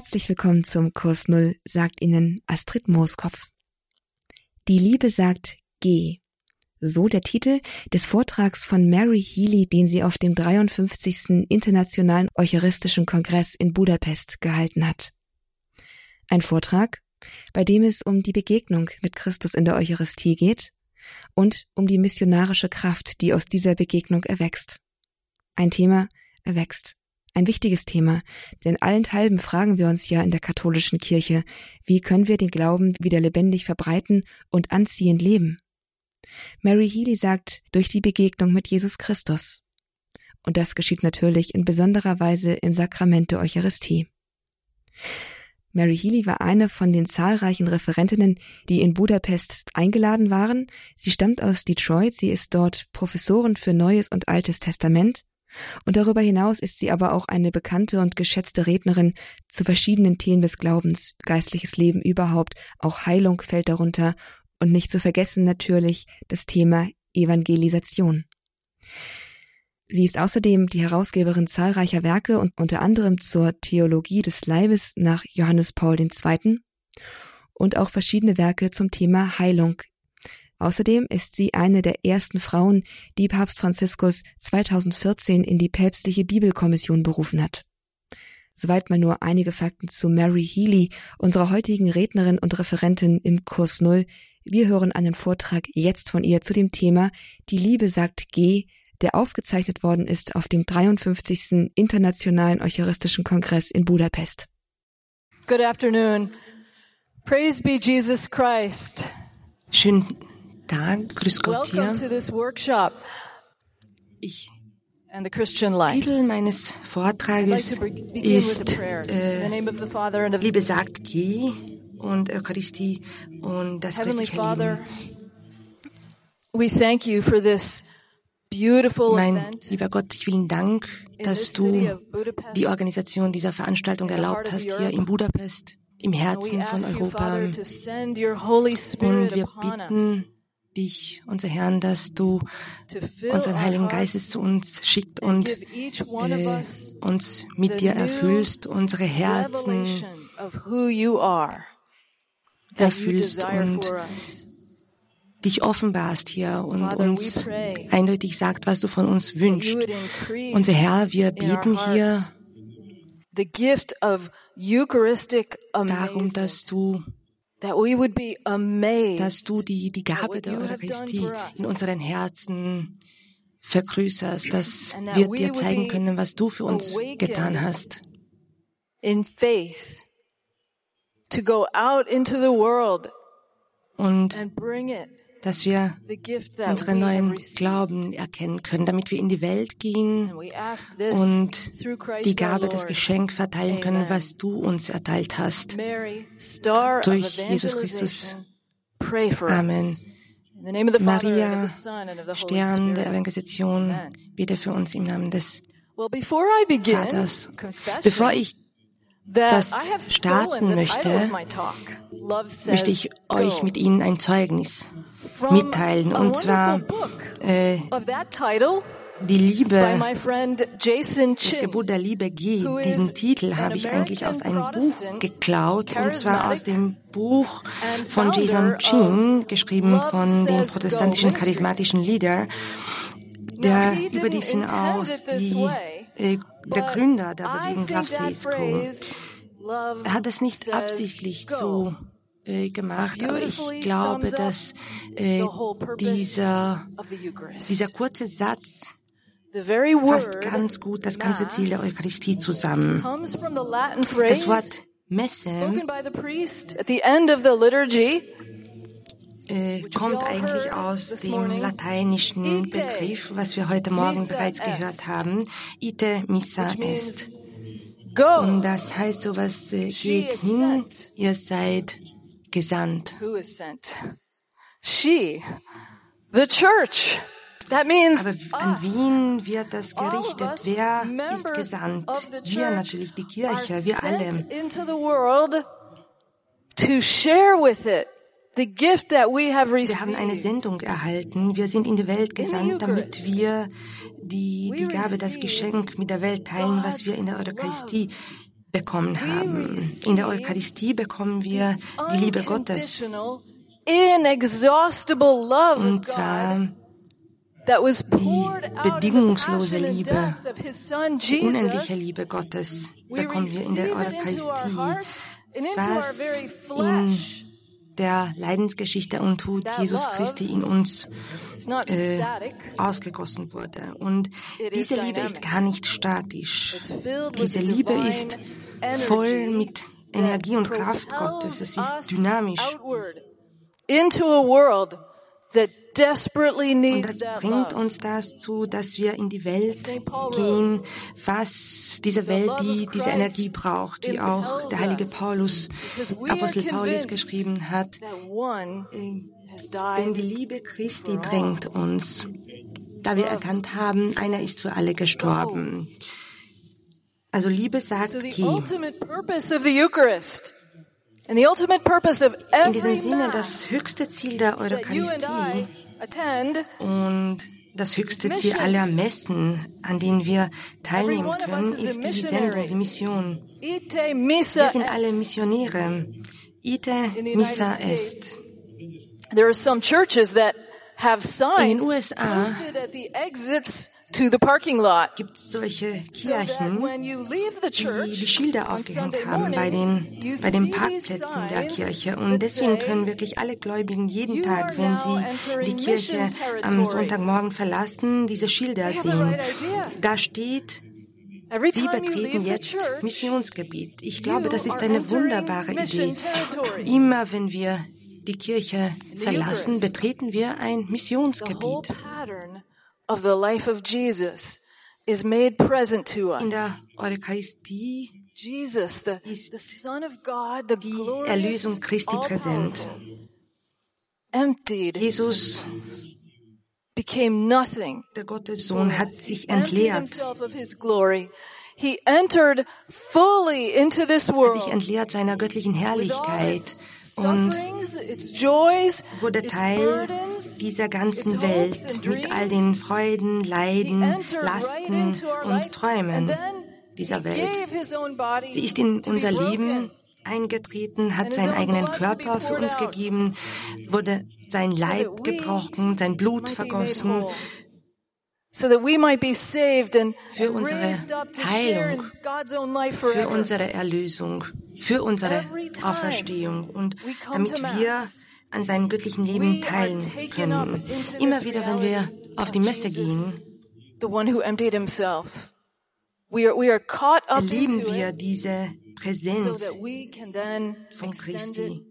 Herzlich willkommen zum Kurs Null, sagt Ihnen Astrid Mooskopf. Die Liebe sagt Geh. So der Titel des Vortrags von Mary Healy, den sie auf dem 53. Internationalen Eucharistischen Kongress in Budapest gehalten hat. Ein Vortrag, bei dem es um die Begegnung mit Christus in der Eucharistie geht und um die missionarische Kraft, die aus dieser Begegnung erwächst. Ein Thema erwächst. Ein wichtiges Thema, denn allenthalben fragen wir uns ja in der katholischen Kirche, wie können wir den Glauben wieder lebendig verbreiten und anziehend leben? Mary Healy sagt, durch die Begegnung mit Jesus Christus. Und das geschieht natürlich in besonderer Weise im Sakrament der Eucharistie. Mary Healy war eine von den zahlreichen Referentinnen, die in Budapest eingeladen waren. Sie stammt aus Detroit, sie ist dort Professorin für Neues und Altes Testament und darüber hinaus ist sie aber auch eine bekannte und geschätzte Rednerin zu verschiedenen Themen des Glaubens, geistliches Leben überhaupt, auch Heilung fällt darunter und nicht zu vergessen natürlich das Thema Evangelisation. Sie ist außerdem die Herausgeberin zahlreicher Werke und unter anderem zur Theologie des Leibes nach Johannes Paul II. und auch verschiedene Werke zum Thema Heilung Außerdem ist sie eine der ersten Frauen, die Papst Franziskus 2014 in die päpstliche Bibelkommission berufen hat. Soweit mal nur einige Fakten zu Mary Healy, unserer heutigen Rednerin und Referentin im Kurs Null. Wir hören einen Vortrag jetzt von ihr zu dem Thema Die Liebe sagt Geh, der aufgezeichnet worden ist auf dem 53. Internationalen Eucharistischen Kongress in Budapest. Good afternoon. Praise be Jesus Christ. Schönen Tag, grüß Gott hier. Ich Titel meines Vortrages ist äh, Liebe sagt Geh und Eucharistie und das Heavenly Father, we thank you for this beautiful mein lieber Gott, ich vielen Dank, dass du die Organisation dieser Veranstaltung erlaubt hast hier in Budapest, im Herzen von Europa. Und wir bitten dich, unser Herrn, dass du unseren Heiligen Geist zu uns schickt und äh, uns mit dir erfüllst, unsere Herzen erfüllst und dich offenbarst hier und uns eindeutig sagt, was du von uns wünschst. Unser Herr, wir beten hier darum, dass du dass du die, die Gabe der Eucharistie in unseren Herzen vergrößerst, dass wir dir zeigen können, was du für uns getan hast. In faith to go out into the world und dass wir unseren neuen Glauben erkennen können, damit wir in die Welt gehen und die Gabe, das Geschenk verteilen können, was du uns erteilt hast. Durch Jesus Christus. Amen. Maria, Stern der Evangelisation, bitte für uns im Namen des Vaters. Bevor ich das starten möchte, möchte ich euch mit Ihnen ein Zeugnis mitteilen. Und zwar äh, die Liebe, das Gebot der Liebe geht. Diesen Titel habe ich eigentlich aus einem Buch geklaut, und zwar aus dem Buch von Jason Chin, geschrieben von dem protestantischen charismatischen Leader, der über die hinaus die, äh, der Gründer der Bewegung Love Says Go. Er hat es nicht absichtlich so gemacht, aber ich glaube, dass äh, dieser, dieser kurze Satz fasst ganz gut das ganze Ziel der Eucharistie zusammen. Das Wort Messe äh, kommt eigentlich aus dem lateinischen Begriff, was wir heute Morgen bereits gehört haben, ite missa est. Und das heißt sowas, äh, geht hin, ihr seid gesandt. Who is sent? She, the church. That means Aber an wen wird das gerichtet? Wer ist gesandt? Wir natürlich, die Kirche, wir alle. Into the world to share with it the gift that we have received. Wir haben eine Sendung erhalten. Wir sind in die Welt gesandt, damit wir die, die Gabe, das Geschenk mit der Welt teilen, was wir in der Eucharistie bekommen haben. In der Eucharistie bekommen wir die Liebe Gottes. Und zwar die bedingungslose Liebe, die unendliche Liebe Gottes bekommen wir in der Eucharistie, was in der Leidensgeschichte und Tod Jesus Christi in uns äh, ausgegossen wurde. Und diese Liebe ist gar nicht statisch. Diese Liebe ist voll mit Energie und Kraft Gottes. Es ist dynamisch. Und das bringt uns dazu, dass wir in die Welt gehen, was diese Welt, die diese Energie braucht, wie auch der heilige Paulus, Apostel Paulus geschrieben hat. Denn die Liebe Christi drängt uns, da wir erkannt haben, einer ist für alle gestorben. Also Liebe sagt, geh. In diesem Sinne, das höchste Ziel der Eucharistie und das höchste Ziel aller Messen, an denen wir teilnehmen können, ist die Sendung, die Mission. Wir sind alle Missionäre. Ite missa est. There are some churches that have signs posted at the exits to the parking lot. Gibt solche Kirchen, die die Schilder aufgehängt haben bei den, bei den Parkplätzen der Kirche. Und deswegen können wirklich alle Gläubigen jeden Tag, wenn sie die Kirche am Sonntagmorgen verlassen, diese Schilder sehen. Da steht, Sie betreten jetzt Missionsgebiet. Ich glaube, das ist eine wunderbare Idee. Immer wenn wir die Kirche verlassen, betreten wir ein Missionsgebiet of the life of Jesus is made present to us. In der uh, Eucharistie Jesus, the, the Son of God, the die Erlösung Christi präsent. Emptied Jesus became nothing. Der Gottessohn hat sich entleert. He entered fully into this world. Hat sich entleert seiner göttlichen Herrlichkeit und wurde Teil dieser ganzen Welt mit all den Freuden, Leiden, Lasten und Träumen dieser Welt. Sie ist in unser Leben eingetreten, hat seinen eigenen Körper für uns gegeben, wurde sein Leib gebrochen, sein Blut vergossen, für unsere Heilung, für unsere Erlösung, für unsere Auferstehung. Und damit wir an seinem göttlichen Leben teilen können. Immer wieder, wenn wir auf die Messe gehen, erleben wir diese Präsenz von Christi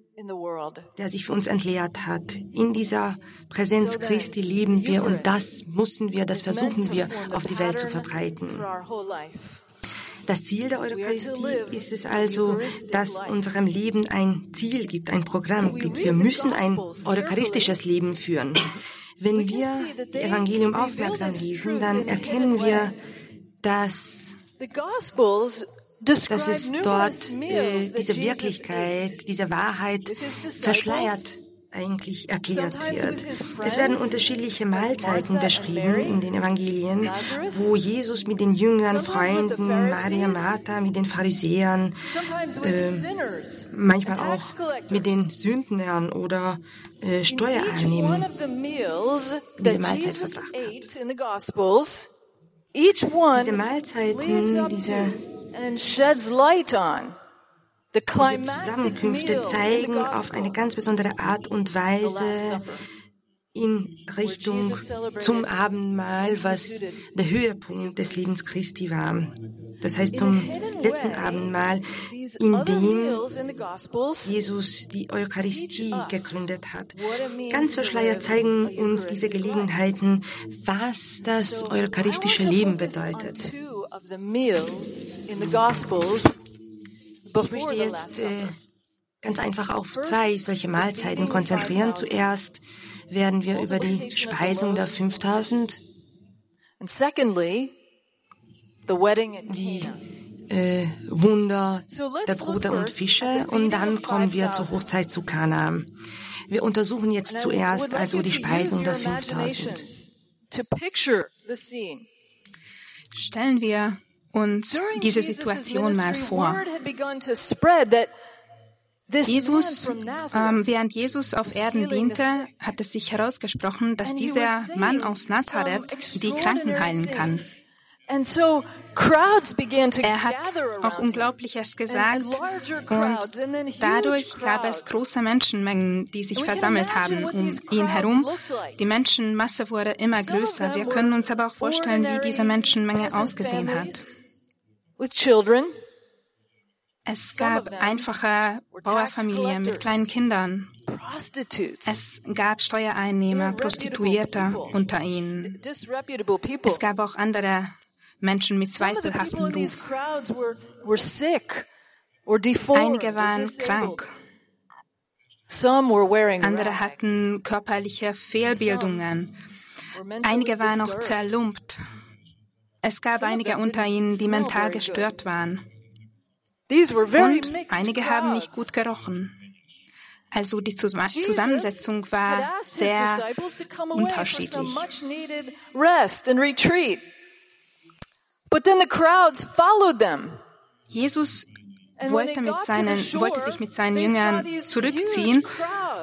der sich für uns entleert hat. In dieser Präsenz Christi leben wir und das müssen wir, das versuchen wir auf die Welt zu verbreiten. Das Ziel der Eucharistie ist es also, dass unserem Leben ein Ziel gibt, ein Programm gibt. Wir müssen ein eucharistisches Leben führen. Wenn wir das Evangelium aufmerksam lesen, dann erkennen wir, dass dass es dort äh, diese Wirklichkeit, diese Wahrheit verschleiert eigentlich erklärt wird. Es werden unterschiedliche Mahlzeiten beschrieben in den Evangelien, wo Jesus mit den Jüngern, Freunden, Maria, Martha, mit den Pharisäern, äh, manchmal auch mit den Sündnern oder äh, Steuereinnehmern diese Mahlzeit verbracht hat. Diese Mahlzeiten, diese die Zusammenkünfte zeigen auf eine ganz besondere Art und Weise in Richtung zum Abendmahl, was der Höhepunkt des Lebens Christi war. Das heißt zum letzten Abendmahl, in dem Jesus die Eucharistie gegründet hat. Ganz verschleiert zeigen uns diese Gelegenheiten, was das eucharistische Leben bedeutet. Ich möchte jetzt äh, ganz einfach auf zwei solche Mahlzeiten konzentrieren. Zuerst werden wir über die Speisung der 5000, die äh, Wunder der Bruder und Fische und dann kommen wir zur Hochzeit zu Kana. Wir untersuchen jetzt zuerst also die Speisung der 5000. Stellen wir uns diese Situation mal vor. Jesus, ähm, während Jesus auf Erden diente, hat es sich herausgesprochen, dass dieser Mann aus Nazareth die Kranken heilen kann. Er hat auch Unglaubliches gesagt und dadurch gab es große Menschenmengen, die sich versammelt haben um ihn herum. Die Menschenmasse wurde immer größer. Wir können uns aber auch vorstellen, wie diese Menschenmenge ausgesehen hat. Es gab einfache Bauerfamilien mit kleinen Kindern. Es gab Steuereinnehmer, Prostituierte unter ihnen. Es gab auch andere Menschen mit zweifelhaftem Ruf. Einige waren krank. Andere hatten körperliche Fehlbildungen. Einige waren auch zerlumpt. Es gab einige unter ihnen, die mental gestört waren. Und einige haben nicht gut gerochen. Also die Zusammensetzung war sehr unterschiedlich. Jesus wollte, mit seinen, wollte sich mit seinen Jüngern zurückziehen,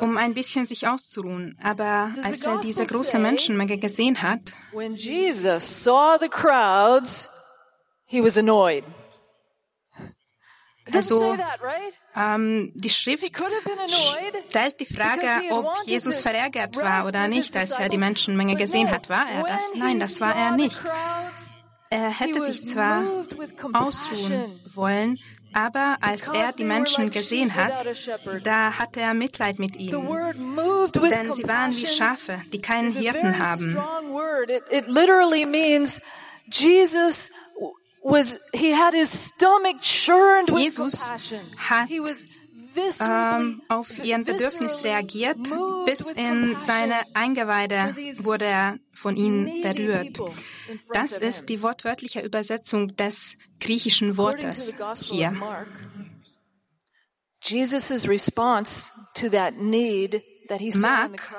um ein bisschen sich auszuruhen. Aber als er diese große Menschenmenge gesehen hat, when Jesus saw the crowds, he was annoyed. Also ähm, die Schrift stellt die Frage, ob Jesus verärgert war oder nicht, als er die Menschenmenge gesehen hat. War er das? Nein, das war er nicht. Er hätte sich zwar ausruhen wollen, aber als er die Menschen gesehen hat, da hatte er Mitleid mit ihnen. Denn sie waren wie Schafe, die keinen Hirten haben. Jesus was he had his stomach churned with Jesus hat ähm, auf ihren Bedürfnis reagiert, bis in seine Eingeweide wurde er von ihnen berührt. Das ist die wortwörtliche Übersetzung des griechischen Wortes hier. Mark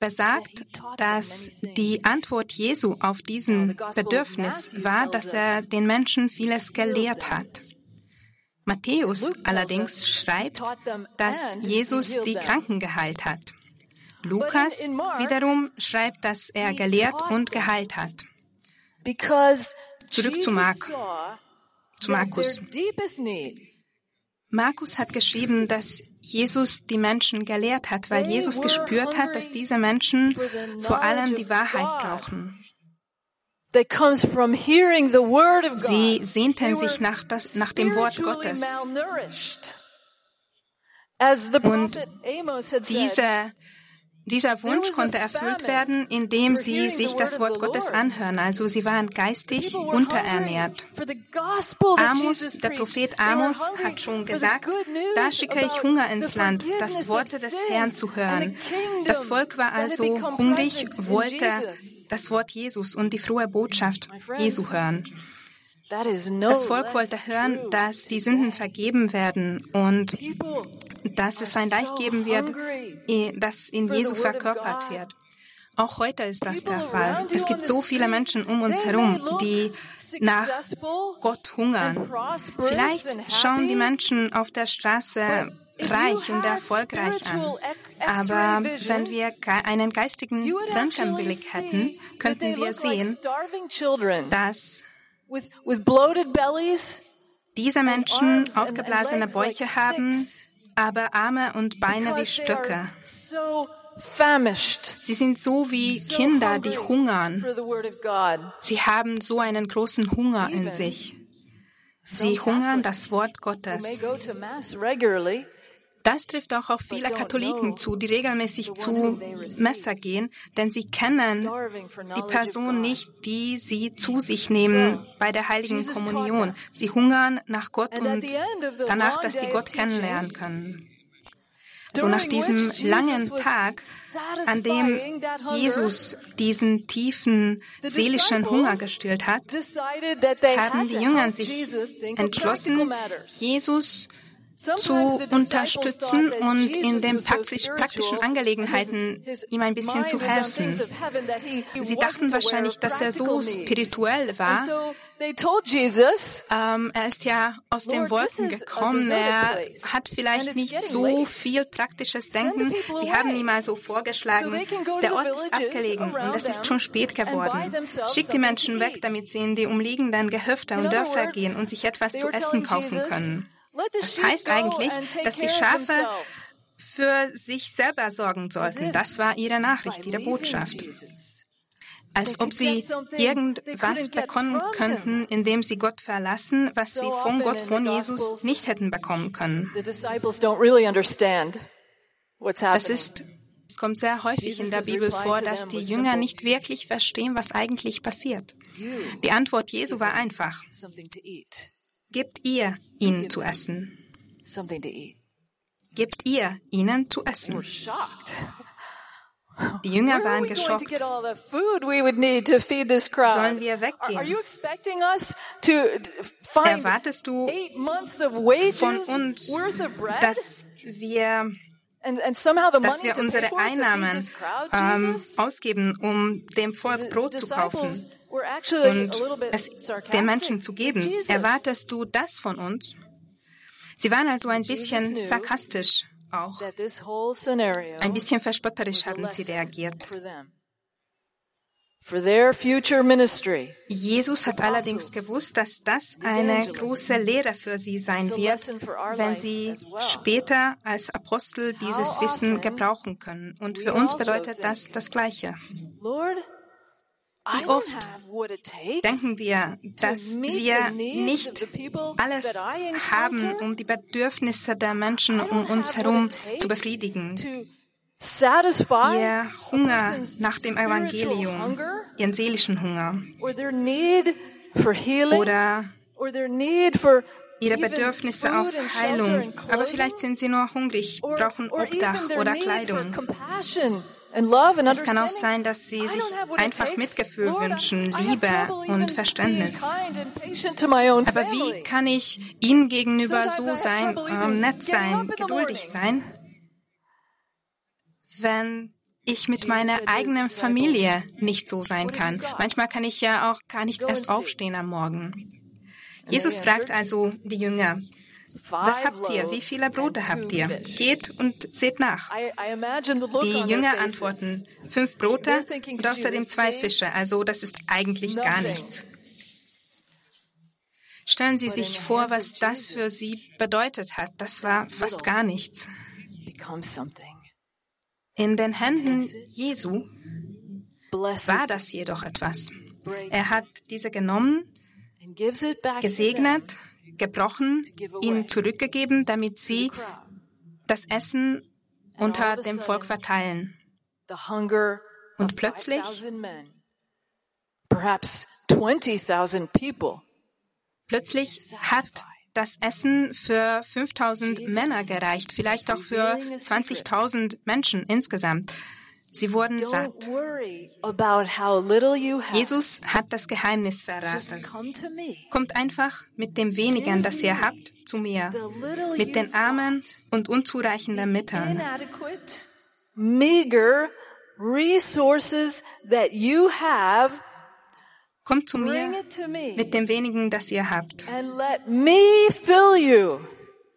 besagt, dass die Antwort Jesu auf diesen Bedürfnis war, dass er den Menschen vieles gelehrt hat. Matthäus allerdings schreibt, dass Jesus die Kranken geheilt hat. Lukas wiederum schreibt, dass er gelehrt und geheilt hat. Zurück zu, Mark, zu Markus. Markus hat geschrieben, dass Jesus die Menschen gelehrt hat, weil Jesus gespürt hat, dass diese Menschen vor allem die Wahrheit brauchen. Sie sehnten sich nach, das, nach dem Wort Gottes. Und diese dieser Wunsch konnte erfüllt werden, indem sie sich das Wort Gottes anhören. Also sie waren geistig unterernährt. Amos, der Prophet Amos hat schon gesagt, da schicke ich Hunger ins Land, das Worte des Herrn zu hören. Das Volk war also hungrig, wollte das Wort Jesus und die frohe Botschaft Jesu hören. Das Volk wollte hören, dass die Sünden vergeben werden und dass es ein Reich geben wird, das in Jesu verkörpert wird. Auch heute ist das der Fall. Es gibt so viele Menschen um uns herum, die nach Gott hungern. Vielleicht schauen die Menschen auf der Straße reich und erfolgreich an. Aber wenn wir einen geistigen Röntgenblick hätten, könnten wir sehen, dass diese Menschen aufgeblasene Bäuche haben, aber Arme und Beine wie Stöcke. Sie sind so wie Kinder, die hungern. Sie haben so einen großen Hunger in sich. Sie hungern das Wort Gottes. Das trifft auch auf viele Katholiken zu, die regelmäßig zu Messer gehen, denn sie kennen die Person nicht, die sie zu sich nehmen bei der heiligen Kommunion. Sie hungern nach Gott und danach, dass sie Gott kennenlernen können. So nach diesem langen Tag, an dem Jesus diesen tiefen seelischen Hunger gestillt hat, haben die Jünger sich entschlossen, Jesus zu unterstützen und in den praktisch, praktischen Angelegenheiten ihm ein bisschen zu helfen. Sie dachten wahrscheinlich, dass er so spirituell war. Ähm, er ist ja aus den Wolken gekommen. Er hat vielleicht nicht so viel praktisches Denken. Sie haben ihm also vorgeschlagen, der Ort ist abgelegen und es ist schon spät geworden. Schickt die Menschen weg, damit sie in die umliegenden Gehöfte und Dörfer gehen und sich etwas zu essen kaufen können. Das heißt eigentlich, dass die Schafe für sich selber sorgen sollten. Das war ihre Nachricht, ihre Botschaft. Als ob sie irgendwas bekommen könnten, indem sie Gott verlassen, was sie von Gott, von Jesus nicht hätten bekommen können. Das ist es kommt sehr häufig in der Bibel vor, dass die Jünger nicht wirklich verstehen, was eigentlich passiert. Die Antwort Jesu war einfach gebt ihr ihnen zu essen. Gebt ihr ihnen zu essen. Die Jünger waren geschockt. Sollen wir weggehen? Erwartest du von uns, dass wir dass wir unsere Einnahmen ähm, ausgeben, um dem Volk Brot zu kaufen und es den Menschen zu geben. Erwartest du das von uns? Sie waren also ein bisschen sarkastisch auch. Ein bisschen verspotterisch haben sie reagiert. Jesus hat allerdings gewusst, dass das eine große Lehre für sie sein wird, wenn sie später als Apostel dieses Wissen gebrauchen können. Und für uns also bedeutet das das Gleiche. Wie oft denken wir, dass wir nicht alles haben, um die Bedürfnisse der Menschen um uns herum zu befriedigen? Ihr Hunger nach dem Evangelium, ihren seelischen Hunger. oder ihre Bedürfnisse auf Heilung, aber vielleicht sind sie nur hungrig, brauchen Obdach oder Kleidung. Es kann auch sein, dass sie sich einfach Mitgefühl wünschen, Liebe und Verständnis. Aber wie kann ich ihnen gegenüber so sein, ähm, nett sein, geduldig sein, wenn ich mit meiner eigenen Familie nicht so sein kann? Manchmal kann ich ja auch gar nicht erst aufstehen am Morgen. Jesus fragt also die Jünger, was habt ihr? Wie viele Brote habt ihr? Geht und seht nach. Die Jünger antworten, fünf Brote und außerdem zwei Fische. Also das ist eigentlich gar nichts. Stellen Sie sich vor, was das für sie bedeutet hat. Das war fast gar nichts. In den Händen Jesu war das jedoch etwas. Er hat diese genommen, gesegnet gebrochen, ihnen zurückgegeben, damit sie das Essen unter dem Volk verteilen. Und plötzlich Plötzlich hat das Essen für 5000 Männer gereicht, vielleicht auch für 20.000 Menschen insgesamt. Sie wurden satt. Jesus hat das Geheimnis verraten. Kommt einfach mit dem wenigen, das ihr habt, zu mir, mit den Armen und unzureichenden Mitteln. Meager resources that you have Kommt zu mir mit dem wenigen, das ihr habt.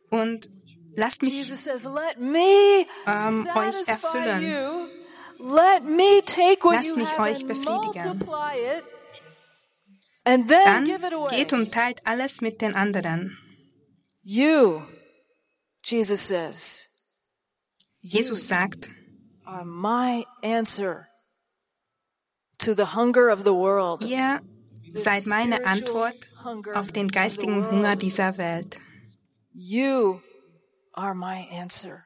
Und lasst mich ähm, euch erfüllen. Let me take what Lasst mich euch befriedigen. Dann geht und teilt alles mit den anderen. You, Jesus says, Jesus sagt, are my answer to the hunger of the world. Ihr seid meine Antwort auf den geistigen Hunger dieser Welt. You are my answer.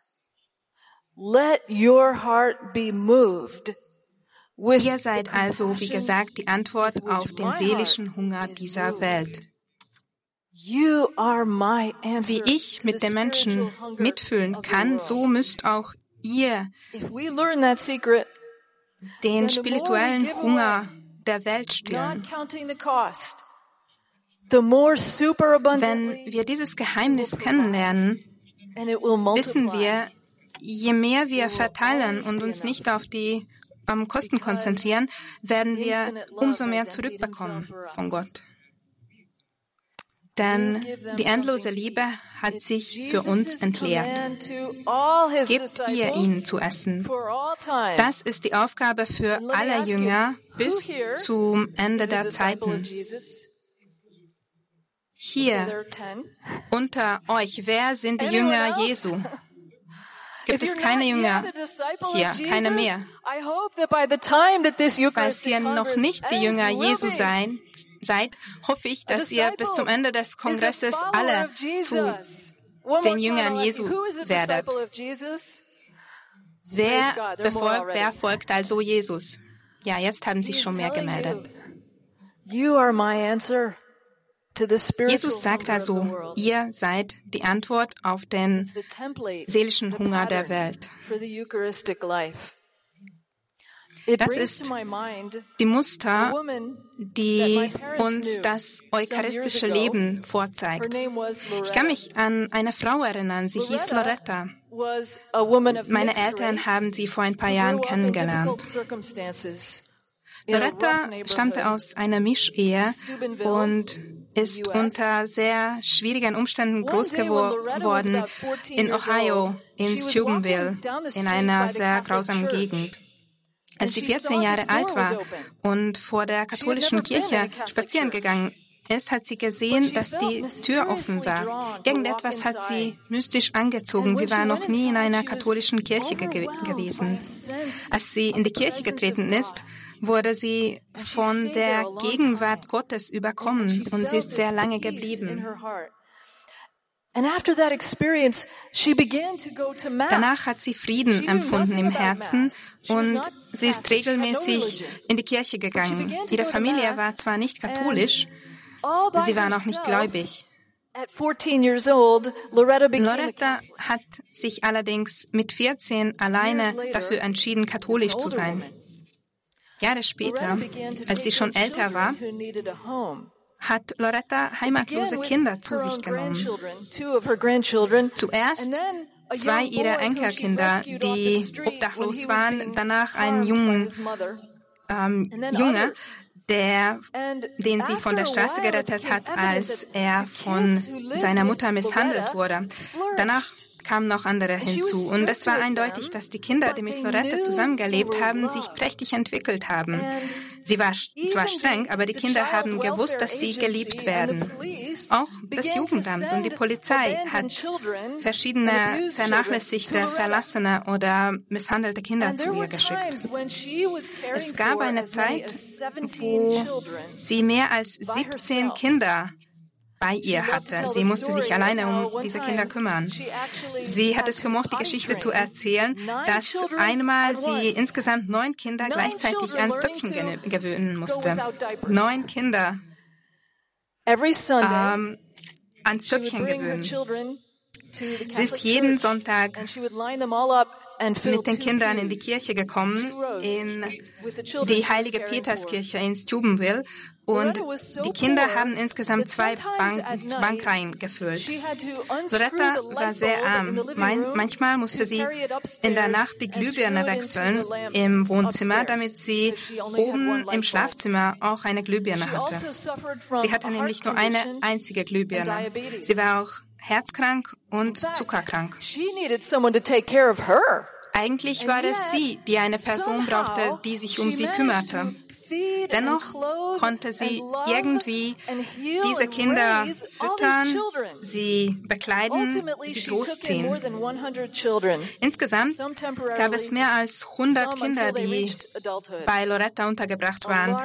Let your heart be moved. Ihr seid also, wie gesagt, die Antwort auf den seelischen Hunger dieser Welt. Wie ich mit den Menschen mitfühlen kann, so müsst auch ihr den spirituellen Hunger der Welt stillen. Wenn wir dieses Geheimnis kennenlernen, wissen wir, je mehr wir verteilen und uns nicht auf die um, Kosten konzentrieren, werden wir umso mehr zurückbekommen von Gott. Denn die endlose Liebe hat sich für uns entleert. Gebt ihr ihnen zu essen. Das ist die Aufgabe für alle Jünger bis zum Ende der Zeiten. Hier unter euch, wer sind die Jünger Jesu? Gibt es keine Jünger hier, keine mehr? Falls ihr noch nicht die Jünger Jesu sein, seid, hoffe ich, dass ihr bis zum Ende des Kongresses alle zu den Jüngern Jesu werdet. Wer befolgt, wer folgt also Jesus? Ja, jetzt haben sich schon mehr gemeldet. Jesus sagt also, ihr seid die Antwort auf den seelischen Hunger der Welt. Das ist die Muster, die uns das eucharistische Leben vorzeigt. Ich kann mich an eine Frau erinnern, sie hieß Loretta. Meine Eltern haben sie vor ein paar Jahren kennengelernt. Loretta stammte aus einer Mischehe und ist unter sehr schwierigen Umständen groß geworden in Ohio, in Steubenville, in einer sehr grausamen Gegend. Als sie 14 Jahre alt war und vor der katholischen Kirche spazieren gegangen ist, hat sie gesehen, dass die Tür offen war. Irgendetwas hat sie mystisch angezogen. Sie war noch nie in einer katholischen Kirche ge gewesen. Als sie in die Kirche getreten ist, wurde sie von der Gegenwart Gottes überkommen und sie ist sehr lange geblieben. Danach hat sie Frieden empfunden im Herzen und sie ist regelmäßig in die Kirche gegangen. Ihre Familie war zwar nicht katholisch, sie war noch nicht gläubig. Loretta hat sich allerdings mit 14 alleine dafür entschieden, katholisch zu sein. Jahre später, als sie schon älter war, hat Loretta heimatlose Kinder zu sich genommen. Zuerst zwei ihrer Enkelkinder, die obdachlos waren, danach einen jungen ähm, Junge, der, den sie von der Straße gerettet hat, als er von seiner Mutter misshandelt wurde. Danach kamen noch andere hinzu. Und es war eindeutig, dass die Kinder, die mit Loretta zusammengelebt haben, sich prächtig entwickelt haben. Sie war zwar streng, aber die Kinder haben gewusst, dass sie geliebt werden. Auch das Jugendamt und die Polizei hat verschiedene vernachlässigte, verlassene oder misshandelte Kinder zu ihr geschickt. Es gab eine Zeit, wo sie mehr als 17 Kinder bei ihr hatte. Sie musste sich alleine um diese Kinder kümmern. Sie hat es gemocht, die Geschichte zu erzählen, dass einmal sie insgesamt neun Kinder gleichzeitig ans Töpfen gewöhnen musste. Neun Kinder ähm, ans Töpfchen gewöhnen. Sie ist jeden Sonntag mit den Kindern in die Kirche gekommen, in die heilige Peterskirche in Steubenville und die Kinder haben insgesamt zwei Bank Bankreihen gefüllt. Loretta war sehr arm. manchmal musste sie in der Nacht die Glühbirne wechseln im Wohnzimmer, damit sie oben im Schlafzimmer auch eine Glühbirne hatte. Sie hatte nämlich nur eine einzige Glühbirne. Sie war auch herzkrank und zuckerkrank. Eigentlich war es sie, die eine Person brauchte, die sich um sie kümmerte. Dennoch konnte sie irgendwie diese Kinder füttern, sie bekleiden, sie großziehen. Insgesamt gab es mehr als 100 Kinder, die bei Loretta untergebracht waren.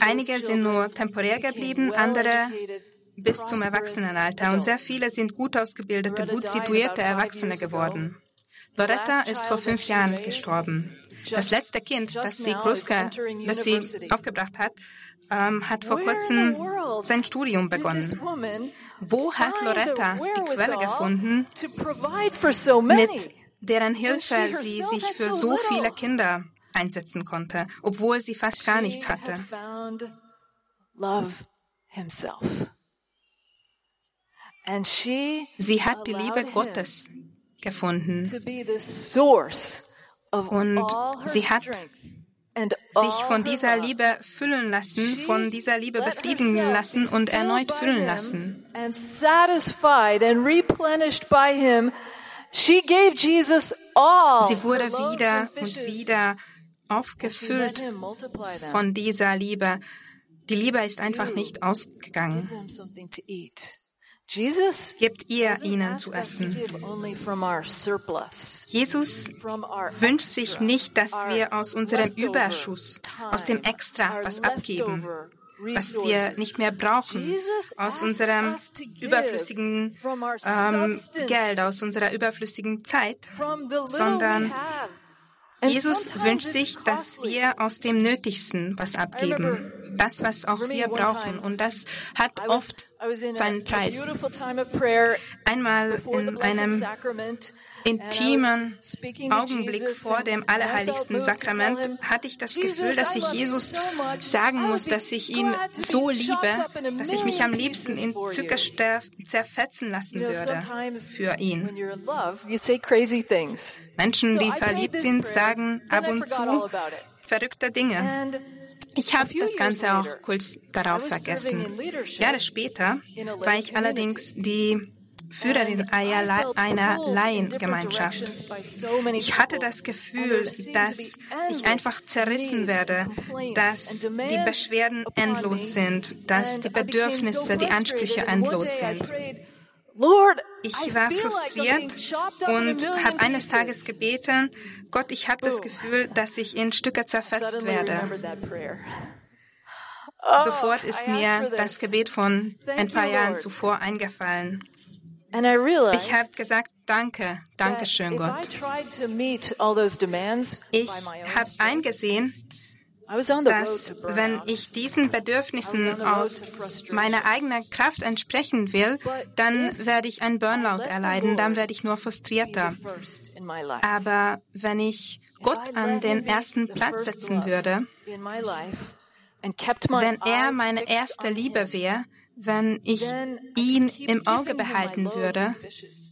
Einige sind nur temporär geblieben, andere bis zum Erwachsenenalter und sehr viele sind gut ausgebildete, gut situierte Erwachsene geworden. Loretta ist vor fünf Jahren gestorben. Das letzte Kind, das sie, Kruska, das sie aufgebracht hat, ähm, hat vor kurzem sein Studium begonnen. Wo hat Loretta die Quelle gefunden, mit deren Hilfe sie sich für so viele Kinder einsetzen konnte, obwohl sie fast gar nichts hatte? Sie hat die Liebe Gottes gefunden. Und sie hat sich von dieser Liebe füllen lassen, von dieser Liebe befriedigen lassen und erneut füllen lassen. And satisfied and replenished by him, she gave Jesus all. Sie wurde wieder und wieder aufgefüllt von dieser Liebe. Die Liebe ist einfach nicht ausgegangen. Jesus gibt ihr ihnen zu essen. Jesus wünscht sich nicht, dass wir aus unserem Überschuss, aus dem Extra was abgeben, was wir nicht mehr brauchen, aus unserem überflüssigen ähm, Geld, aus unserer überflüssigen Zeit, sondern Jesus wünscht sich, dass wir aus dem Nötigsten was abgeben. Das, was auch wir brauchen. Und das hat oft seinen Preis. Einmal in einem intimen Augenblick vor dem allerheiligsten Sakrament hatte ich das Gefühl, dass ich Jesus sagen muss, dass ich ihn so liebe, dass ich mich am liebsten in Zucker zerfetzen lassen würde für ihn. Menschen, die verliebt sind, sagen ab und zu verrückte Dinge. Ich habe das Ganze auch kurz darauf vergessen. Jahre später war ich allerdings die Führerin einer Laiengemeinschaft. Ich hatte das Gefühl, dass ich einfach zerrissen werde, dass die Beschwerden endlos sind, dass die Bedürfnisse, die Ansprüche endlos sind. Ich war frustriert und habe eines Tages gebeten, Gott, ich habe das Gefühl, dass ich in Stücke zerfetzt werde. Sofort ist mir das Gebet von ein paar Jahren zuvor eingefallen. Ich habe gesagt, danke, danke schön, Gott. Ich habe eingesehen, dass wenn ich diesen Bedürfnissen aus meiner eigenen Kraft entsprechen will, dann werde ich einen Burnout erleiden, dann werde ich nur frustrierter. Aber wenn ich Gott an den ersten Platz setzen würde, wenn er meine erste Liebe wäre, wenn ich ihn im Auge behalten würde,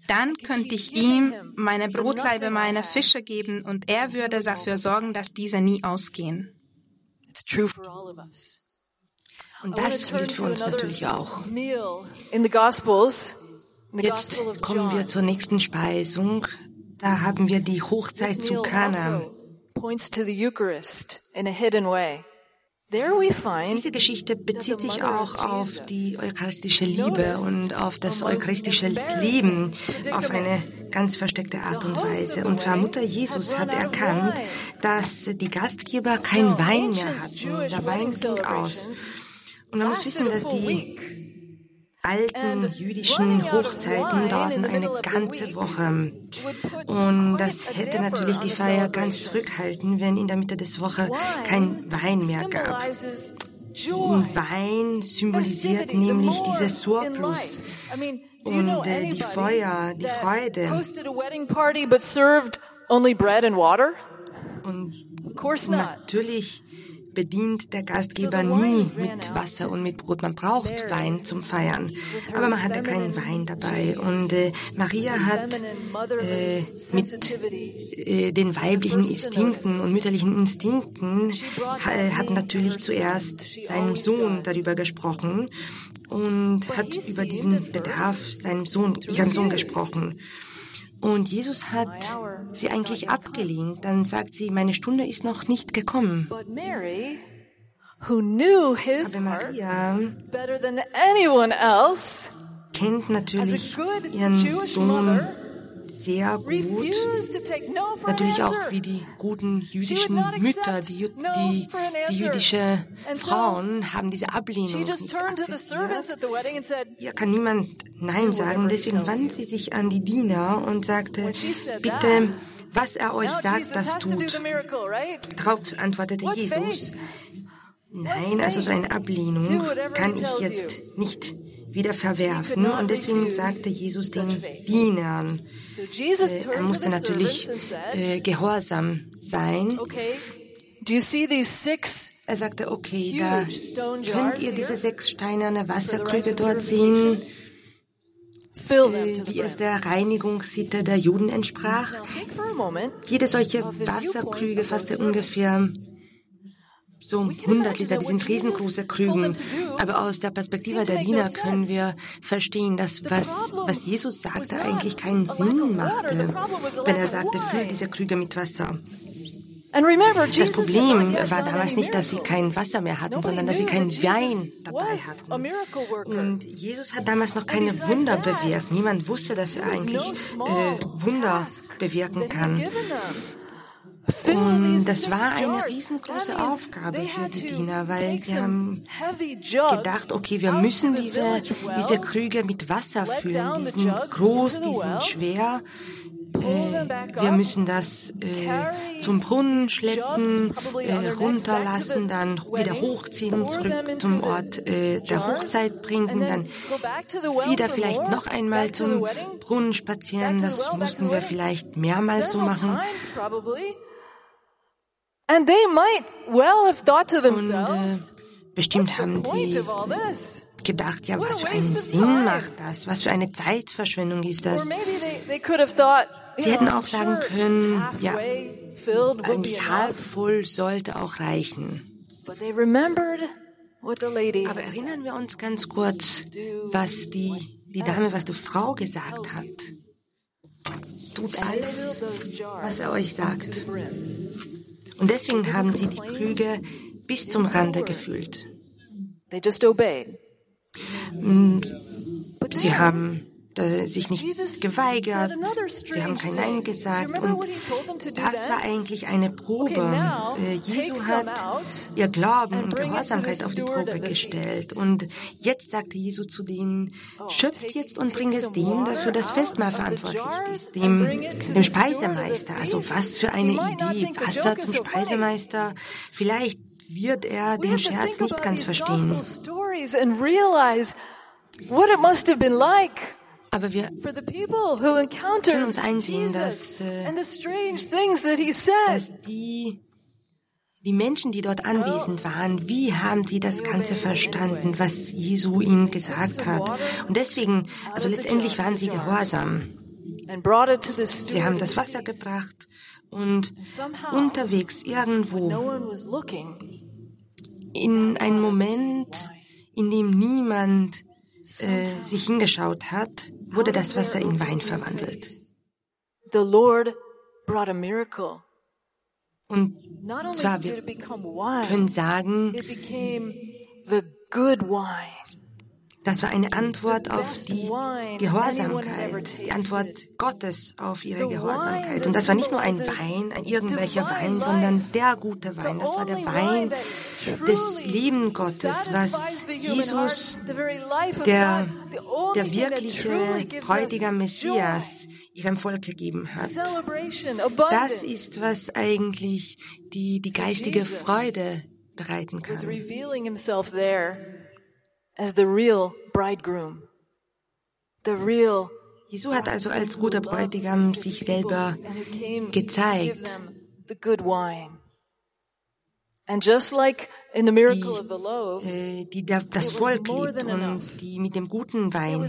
dann könnte ich ihm meine Brotleibe, meine Fische geben und er würde dafür sorgen, dass diese nie ausgehen. Und das gilt für uns natürlich auch. Jetzt kommen wir zur nächsten Speisung. Da haben wir die Hochzeit zu Kana. Points to the Eucharist in a hidden way. Diese Geschichte bezieht sich auch auf die eucharistische Liebe und auf das eucharistische Leben auf eine ganz versteckte Art und Weise. Und zwar Mutter Jesus hat erkannt, dass die Gastgeber kein Wein mehr hatten. Der Wein ging aus. Und man muss wissen, dass die alten jüdischen Hochzeiten dauerten eine ganze Woche. Und das hätte natürlich die Feier ganz zurückhalten, wenn in der Mitte des Woche kein Wein mehr gab. Und Wein symbolisiert nämlich dieses Surplus und äh, die Feuer, die Freude. Und natürlich bedient der Gastgeber nie mit Wasser und mit Brot. Man braucht Wein zum Feiern, aber man hatte keinen Wein dabei. Und äh, Maria hat äh, mit äh, den weiblichen Instinkten und mütterlichen Instinkten hat natürlich zuerst seinem Sohn darüber gesprochen und hat über diesen Bedarf seinem Sohn, ihrem Sohn gesprochen. Und Jesus hat sie eigentlich abgelehnt. Dann sagt sie, meine Stunde ist noch nicht gekommen. Aber Maria kennt natürlich ihren Sohn sehr gut. Natürlich auch wie die guten jüdischen Mütter, die, die, die jüdische Frauen haben diese Ablehnung. Hier kann niemand Nein sagen. Deswegen wandte sie sich an die Diener und sagte, bitte, was er euch sagt, das tut. Darauf antwortete Jesus, nein, also so eine Ablehnung kann ich jetzt nicht wieder verwerfen. Und deswegen sagte Jesus den Dienern, er musste natürlich äh, gehorsam sein. Er sagte, okay, da könnt ihr diese sechs steinerne Wasserkrüge dort sehen wie es der Reinigungssitte der Juden entsprach. Jede solche Wasserkrüge fasste ungefähr so 100 Liter, die sind riesengroße Krügen. Aber aus der Perspektive der Diener können wir verstehen, dass was, was Jesus sagte, eigentlich keinen Sinn machte, wenn er sagte, füll diese Krüge mit Wasser. Das Problem war damals nicht, dass sie kein Wasser mehr hatten, sondern dass sie keinen Wein dabei hatten. Und Jesus hat damals noch keine Wunder bewirkt. Niemand wusste, dass er eigentlich äh, Wunder bewirken kann. Und das war eine riesengroße Aufgabe für die Diener, weil sie haben gedacht, okay, wir müssen diese, diese Krüge mit Wasser füllen. Die sind groß, die sind schwer. Äh, wir müssen das äh, zum Brunnen schleppen, äh, runterlassen, dann wieder hochziehen, zurück zum Ort äh, der Hochzeit bringen, dann wieder vielleicht noch einmal zum Brunnen spazieren. Das mussten wir vielleicht mehrmals so machen. And they might well have thought to themselves, Und, äh, bestimmt haben die gedacht, ja, was für einen Sinn macht das? Was für eine Zeitverschwendung ist das? Sie hätten auch sagen können, ja, eigentlich halb voll sollte auch reichen. Aber erinnern wir uns ganz kurz, was die, die Dame, was die Frau gesagt hat. Tut alles, was er euch sagt. Und deswegen haben sie die Krüge bis zum Rande gefüllt. Sie haben sich nicht geweigert, sie haben kein Nein gesagt. und das war eigentlich eine Probe. Äh, Jesu hat ihr Glauben und Gehorsamkeit auf die Probe gestellt. und jetzt sagte Jesu zu denen, oh, schöpft jetzt und bringt es dem, der für das Festmahl verantwortlich ist, dem, dem Speisemeister. Also was für eine Idee, Wasser zum Speisemeister. Vielleicht wird er den Scherz nicht ganz verstehen. What it must have been like aber wir können uns einsehen, dass, äh, dass die, die Menschen, die dort anwesend waren, wie haben sie das Ganze verstanden, was Jesu ihnen gesagt hat. Und deswegen, also letztendlich waren sie gehorsam. Sie haben das Wasser gebracht und unterwegs irgendwo in einem Moment, in dem niemand äh, sich hingeschaut hat, wurde das Wasser in Wein verwandelt. The Lord brought a miracle. Und zwar, wir können sagen, the good wine. Das war eine Antwort auf die Gehorsamkeit, die Antwort Gottes auf ihre Gehorsamkeit. Und das war nicht nur ein Wein, ein irgendwelcher Wein, sondern der gute Wein. Das war der Wein des lieben Gottes, was Jesus, der, der wirkliche bräutige Messias, ihrem Volk gegeben hat. Das ist, was eigentlich die, die geistige Freude bereiten kann as the real bridegroom. The real Jesu hat also als guter Bräutigam sich selber gezeigt. And just like in the miracle die, of the loaves, äh, die das Volk liebt und die mit dem guten Wein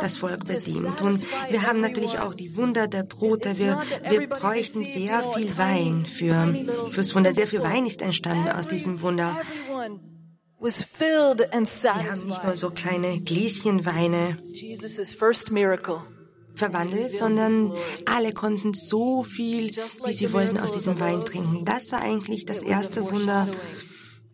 das Volk bedient. Und wir haben natürlich auch die Wunder der Brote. Wir, wir bräuchten sehr viel Wein für, fürs Wunder. Sehr viel Wein ist entstanden aus diesem Wunder was filled and satisfied. Wir haben nicht nur so kleine Gläschen Weine verwandelt, sondern alle konnten so viel, wie sie wollten, aus diesem Wein trinken. Das war eigentlich das erste Wunder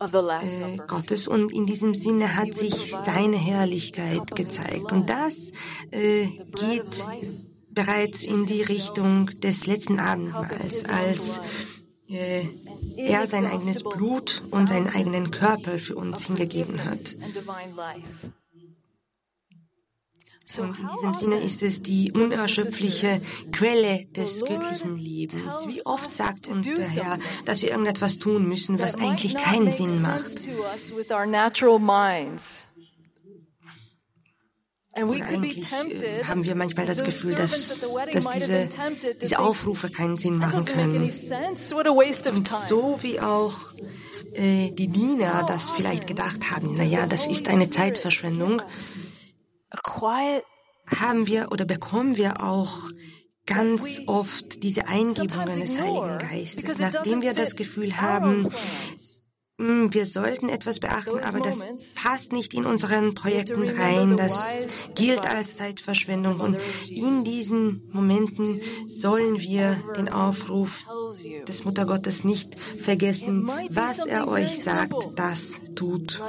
äh, Gottes und in diesem Sinne hat sich seine Herrlichkeit gezeigt. Und das äh, geht bereits in die Richtung des letzten Abendmahls, als er sein eigenes Blut und seinen eigenen Körper für uns hingegeben hat. Und in diesem Sinne ist es die unerschöpfliche Quelle des göttlichen Lebens. Wie oft sagt uns der Herr, dass wir irgendetwas tun müssen, was eigentlich keinen Sinn macht. Und eigentlich äh, haben wir manchmal das Gefühl, dass, dass diese, diese Aufrufe keinen Sinn machen können. Und so wie auch äh, die Diener das vielleicht gedacht haben, naja, das ist eine Zeitverschwendung, haben wir oder bekommen wir auch ganz oft diese Eingebungen des Heiligen Geistes, nachdem wir das Gefühl haben, wir sollten etwas beachten, aber das passt nicht in unseren Projekten rein. Das gilt als Zeitverschwendung. Und in diesen Momenten sollen wir den Aufruf des Muttergottes nicht vergessen. Was er euch sagt, das tut.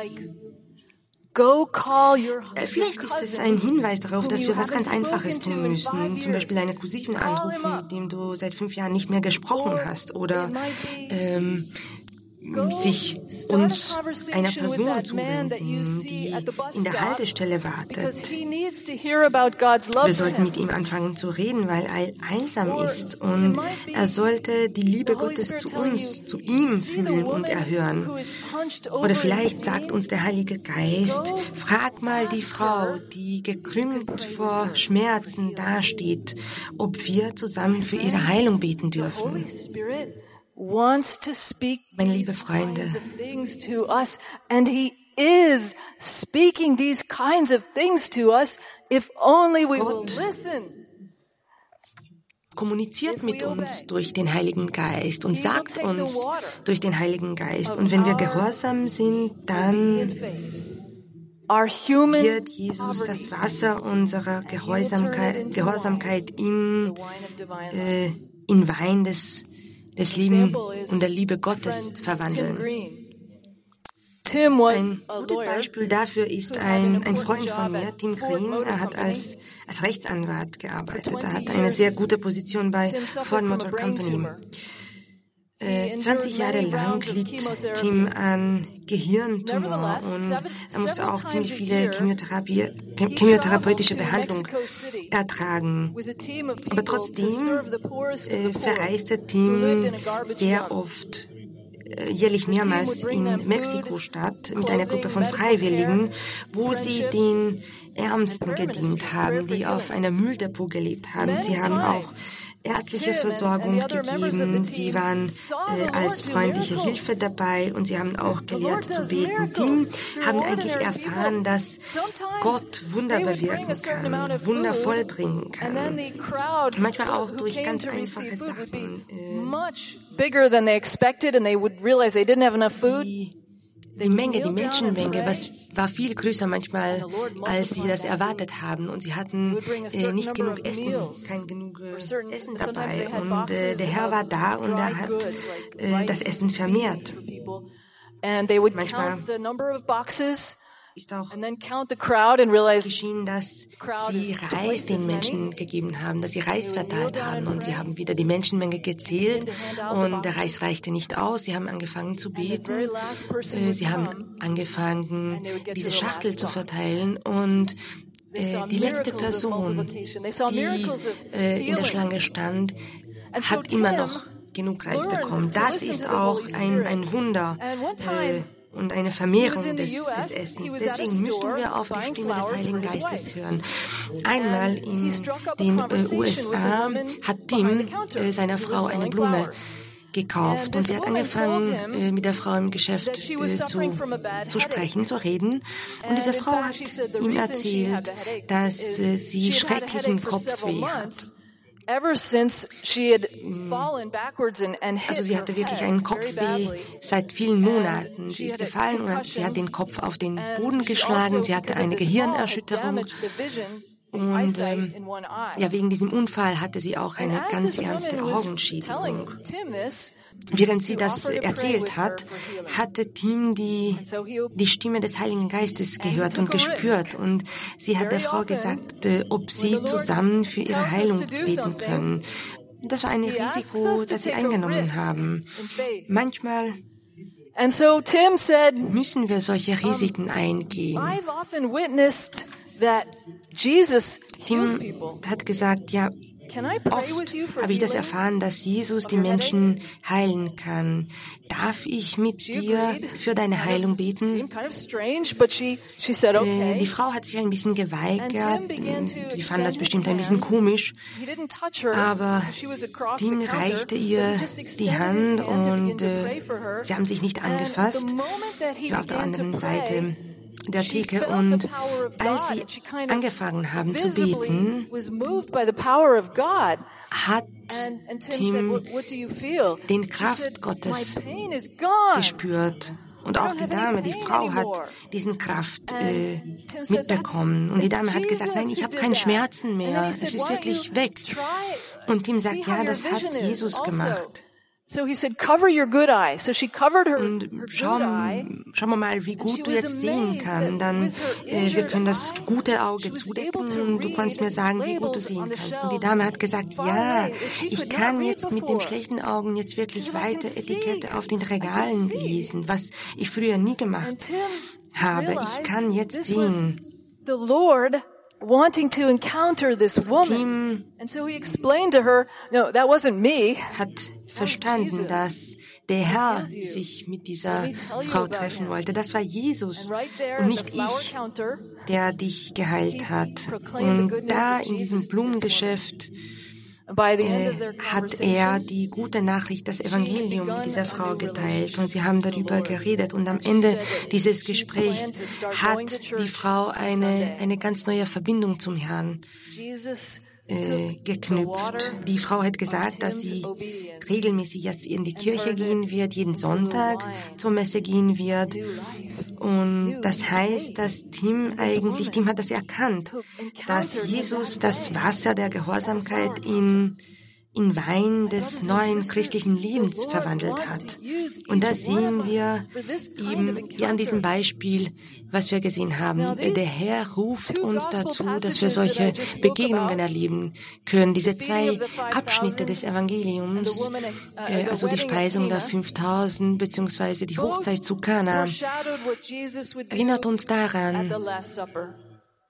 Äh, vielleicht ist es ein Hinweis darauf, dass wir was ganz Einfaches tun müssen. Zum Beispiel eine Cousine anrufen, mit dem du seit fünf Jahren nicht mehr gesprochen hast. Oder ähm, sich uns einer Person zuwenden, die in der Haltestelle wartet. Wir sollten mit ihm anfangen zu reden, weil er einsam ist und er sollte die Liebe Gottes zu uns, zu ihm fühlen und erhören. Oder vielleicht sagt uns der Heilige Geist, frag mal die Frau, die gekrümmt vor Schmerzen dasteht, ob wir zusammen für ihre Heilung beten dürfen Meine liebe Freunde, things to us, and He is speaking these kinds of things to us if only we will listen. kommuniziert mit uns durch den Heiligen Geist und sagt uns durch den Heiligen Geist. Und wenn wir gehorsam sind, dann wird Jesus das Wasser unserer Gehorsamkeit, Gehorsamkeit in, äh, in Wein des des Lieben und der Liebe Gottes verwandeln. Ein gutes Beispiel dafür ist ein, ein Freund von mir, Tim Green. Er hat als, als Rechtsanwalt gearbeitet. Er hat eine sehr gute Position bei Ford Motor Company. 20 äh, Jahre lang litt Tim an Gehirntumor und er musste auch ziemlich viele Chemotherapie, chemiotherapeutische Behandlung ertragen. Aber trotzdem äh, verreiste Tim sehr oft äh, jährlich mehrmals in Mexiko-Stadt mit einer Gruppe von Freiwilligen, wo sie den Ärmsten gedient haben, die auf einer Mühldepot gelebt haben. Sie haben auch ärztliche Versorgung gegeben. Sie waren äh, als freundliche Hilfe dabei und sie haben auch gelehrt zu beten. Tim haben eigentlich erfahren, dass Gott Wunder bewirken kann, Wunder vollbringen kann. Manchmal auch durch ganz einfache Sachen. Äh, bigger than they expected and they would realize they didn't have enough food die Menge, die Menschenmenge, was war viel größer manchmal, als sie das erwartet haben. Und sie hatten äh, nicht genug Essen, kein genug äh, Essen dabei. Und äh, der Herr war da und er hat äh, das Essen vermehrt. Manchmal ist auch geschehen, dass sie Reis den Menschen gegeben haben, dass sie Reis verteilt haben und sie haben wieder die Menschenmenge gezählt und der Reis reichte nicht aus. Sie haben angefangen zu beten, äh, sie haben angefangen, diese Schachtel zu verteilen und äh, die letzte Person, die äh, in der Schlange stand, hat immer noch genug Reis bekommen. Das ist auch ein, ein Wunder. Und eine Vermehrung des, des Essens. Deswegen müssen wir auf die Stimme des Heiligen Geistes hören. Einmal in den äh, USA hat Tim äh, seiner Frau eine Blume gekauft und sie hat angefangen, äh, mit der Frau im Geschäft äh, zu, zu sprechen, zu reden. Und diese Frau hat ihm erzählt, dass äh, sie schrecklichen Kopfweh hat. Also sie hatte wirklich einen Kopfweh seit vielen Monaten. Sie ist gefallen und sie hat den Kopf auf den Boden geschlagen. Also sie hatte eine Gehirnerschütterung. Und ähm, ja, wegen diesem Unfall hatte sie auch eine ganz ernste Augenschädigung. Während sie das erzählt hat, hatte Tim die, die Stimme des Heiligen Geistes gehört und gespürt. Und sie hat der Frau gesagt, äh, ob sie zusammen für ihre Heilung beten können. Das war ein Risiko, das sie eingenommen haben. Manchmal müssen wir solche Risiken eingehen. Tim hat gesagt, ja, Oft habe ich das erfahren, dass Jesus die Menschen heilen kann. Darf ich mit dir für deine Heilung beten? Äh, die Frau hat sich ein bisschen geweigert. Sie fand das bestimmt ein bisschen komisch. Aber Tim reichte ihr die Hand und äh, sie haben sich nicht angefasst. Sie war auf der anderen Seite. Der Theke und als sie angefangen haben zu beten, hat Tim den Kraft Gottes gespürt. Und auch die Dame, die Frau hat diesen Kraft äh, mitbekommen. Und die Dame hat gesagt, nein, ich habe keine Schmerzen mehr. Es ist wirklich weg. Und Tim sagt, ja, das hat Jesus gemacht. So he said, cover your good eye. So she covered her, und schau, schauen wir mal, wie gut du jetzt sehen kannst. Dann, äh, wir können das gute Auge zudecken und du kannst mir sagen, wie gut du sehen kannst. Und die Dame hat gesagt, ja, ich kann jetzt mit den schlechten Augen jetzt wirklich weiter Etikette auf den Regalen lesen, was ich früher nie gemacht habe. Ich kann jetzt sehen. The Lord wanting to encounter this woman. And so he explained to her, no, that wasn't me. Hat verstanden, dass der Herr sich mit dieser Frau treffen wollte. Das war Jesus und nicht ich, der dich geheilt hat. Und da in diesem Blumengeschäft äh, hat er die gute Nachricht, das Evangelium mit dieser Frau geteilt und sie haben darüber geredet. Und am Ende dieses Gesprächs hat die Frau eine, eine ganz neue Verbindung zum Herrn äh, geknüpft. Die Frau hat gesagt, dass sie regelmäßig jetzt in die Kirche gehen wird, jeden Sonntag zur Messe gehen wird. Und das heißt, dass Tim eigentlich, Tim hat das erkannt, dass Jesus das Wasser der Gehorsamkeit in in Wein des neuen christlichen Lebens verwandelt hat. Und da sehen wir eben ja an diesem Beispiel, was wir gesehen haben. Der Herr ruft uns dazu, dass wir solche Begegnungen erleben können. Diese zwei Abschnitte des Evangeliums, äh, also die Speisung der 5000 beziehungsweise die Hochzeit zu Kana, erinnert uns daran,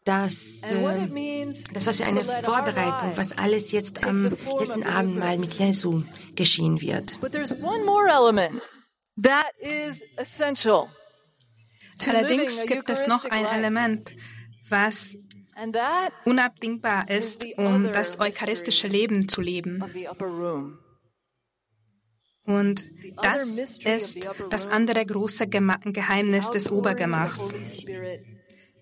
dass äh, das war eine Vorbereitung, was alles jetzt am letzten Abendmahl mit Jesu geschehen wird. Allerdings gibt es noch ein Element, was unabdingbar ist, um das eucharistische Leben zu leben. Und das ist das andere große Geheimnis des Obergemachs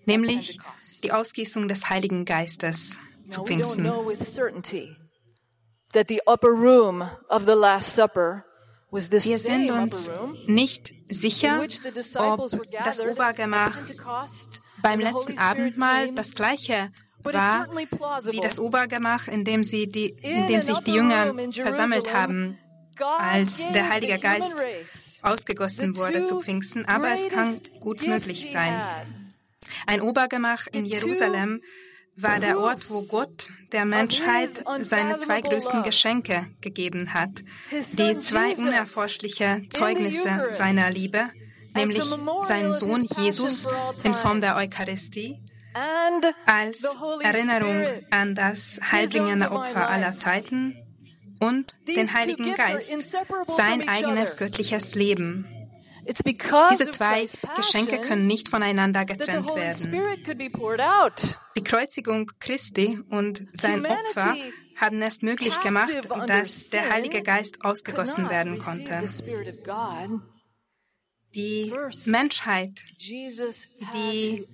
nämlich die Ausgießung des Heiligen Geistes zu Pfingsten. Wir sind uns nicht sicher, ob das Obergemach beim letzten Abendmahl das gleiche war wie das Obergemach, in dem, sie die, in dem sich die Jünger versammelt haben, als der Heilige Geist ausgegossen wurde zu Pfingsten. Aber es kann gut möglich sein. Ein Obergemach in Jerusalem war der Ort, wo Gott der Menschheit seine zwei größten Geschenke gegeben hat, die zwei unerforschliche Zeugnisse seiner Liebe, nämlich seinen Sohn Jesus in Form der Eucharistie als Erinnerung an das heilbringende Opfer aller Zeiten und den Heiligen Geist, sein eigenes göttliches Leben. Diese zwei Geschenke können nicht voneinander getrennt werden. Die Kreuzigung Christi und sein Opfer haben es möglich gemacht, dass der Heilige Geist ausgegossen werden konnte. Die Menschheit, die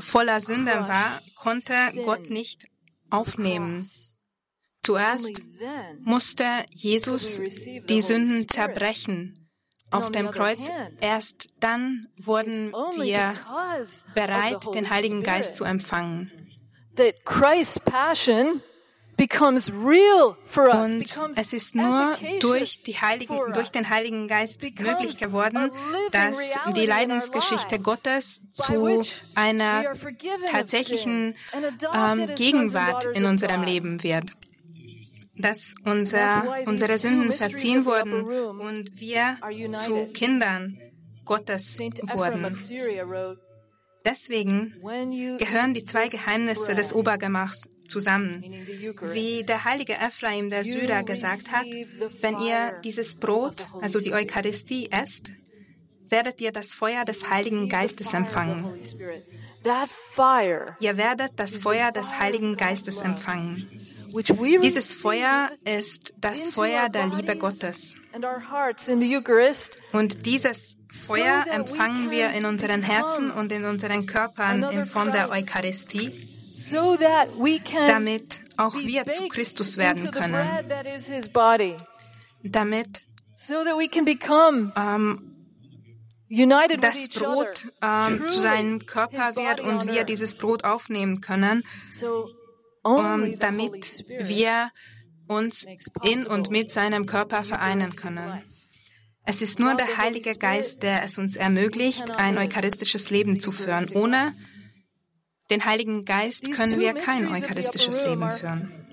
voller Sünde war, konnte Gott nicht aufnehmen. Zuerst musste Jesus die Sünden zerbrechen auf dem Kreuz. Erst dann wurden wir bereit, den Heiligen Geist zu empfangen. Und es ist nur durch, die Heiligen, durch den Heiligen Geist möglich geworden, dass die Leidensgeschichte Gottes zu einer tatsächlichen ähm, Gegenwart in unserem Leben wird dass unser, unsere Sünden verziehen wurden und wir zu Kindern Gottes wurden. Deswegen gehören die zwei Geheimnisse des Obergemachs zusammen. Wie der heilige Ephraim der Syrer gesagt hat, wenn ihr dieses Brot, also die Eucharistie, esst, werdet ihr das Feuer des Heiligen Geistes empfangen. Ihr werdet das Feuer des Heiligen Geistes empfangen. Dieses Feuer ist das Feuer der Liebe Gottes. Und dieses Feuer empfangen wir in unseren Herzen und in unseren Körpern in Form der Eucharistie, damit auch wir zu Christus werden können, damit ähm, das Brot ähm, zu seinem Körper wird und wir dieses Brot aufnehmen können, damit wir uns in und mit seinem Körper vereinen können. Es ist nur der Heilige Geist, der es uns ermöglicht, ein eucharistisches Leben zu führen. Ohne den Heiligen Geist können wir kein eucharistisches Leben führen.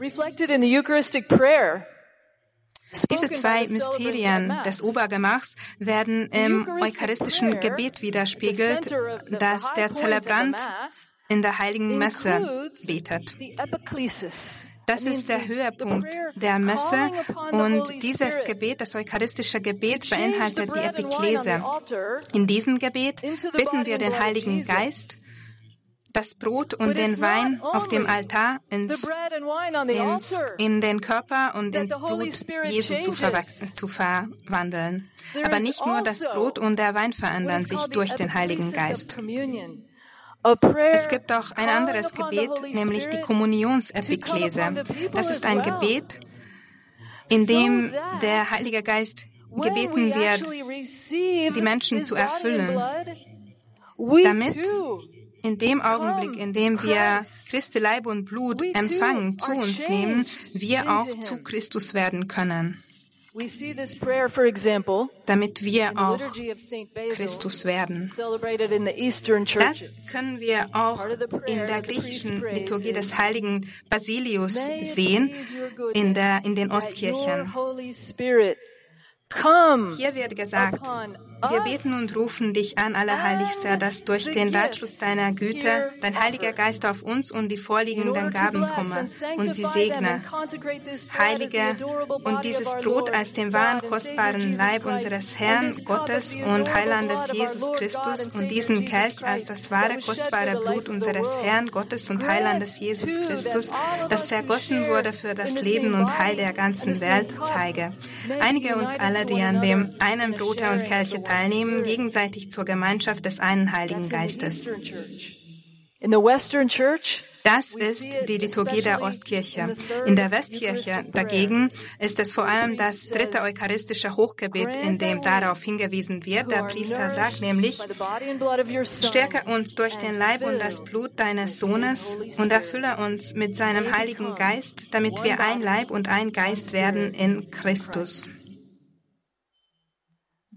Diese zwei Mysterien des Obergemachs werden im eucharistischen Gebet widerspiegelt, das der Zelebrant in der heiligen Messe betet. Das ist der Höhepunkt der Messe und dieses Gebet, das eucharistische Gebet, beinhaltet die Epiklese. In diesem Gebet bitten wir den Heiligen Geist, das Brot und den Wein auf dem Altar ins, ins, in den Körper und ins Blut Jesu zu, zu verwandeln. Aber nicht nur das also Brot und der Wein verändern sich durch den Heiligen Geist. Es gibt auch ein anderes Gebet, nämlich die Kommunionsepiklese. Das ist ein Gebet, in dem der Heilige Geist gebeten wird, die Menschen zu erfüllen, damit in dem Augenblick, in dem wir Christi Leib und Blut empfangen, zu uns nehmen, wir auch zu Christus werden können. Damit wir auch Christus werden. Das können wir auch in der griechischen Liturgie des heiligen Basilius sehen, in, der, in den Ostkirchen. Hier wird gesagt, wir beten und rufen dich an, Allerheiligster, dass durch den Ratschluss deiner Güte dein Heiliger Geist auf uns und die vorliegenden Gaben komme und sie segne. Heilige und dieses Brot als den wahren, kostbaren Leib unseres Herrn, Gottes und Heilandes Jesus Christus und diesen Kelch als das wahre, kostbare Blut unseres Herrn, Gottes und Heilandes Jesus Christus, das vergossen wurde für das Leben und Heil der ganzen Welt, zeige. Einige uns alle, die an dem einen Brote und Kelche teilnehmen, gegenseitig zur Gemeinschaft des einen Heiligen Geistes. Das ist die Liturgie der Ostkirche. In der Westkirche dagegen ist es vor allem das dritte eucharistische Hochgebet, in dem darauf hingewiesen wird. Der Priester sagt nämlich, stärke uns durch den Leib und das Blut deines Sohnes und erfülle uns mit seinem Heiligen Geist, damit wir ein Leib und ein Geist werden in Christus.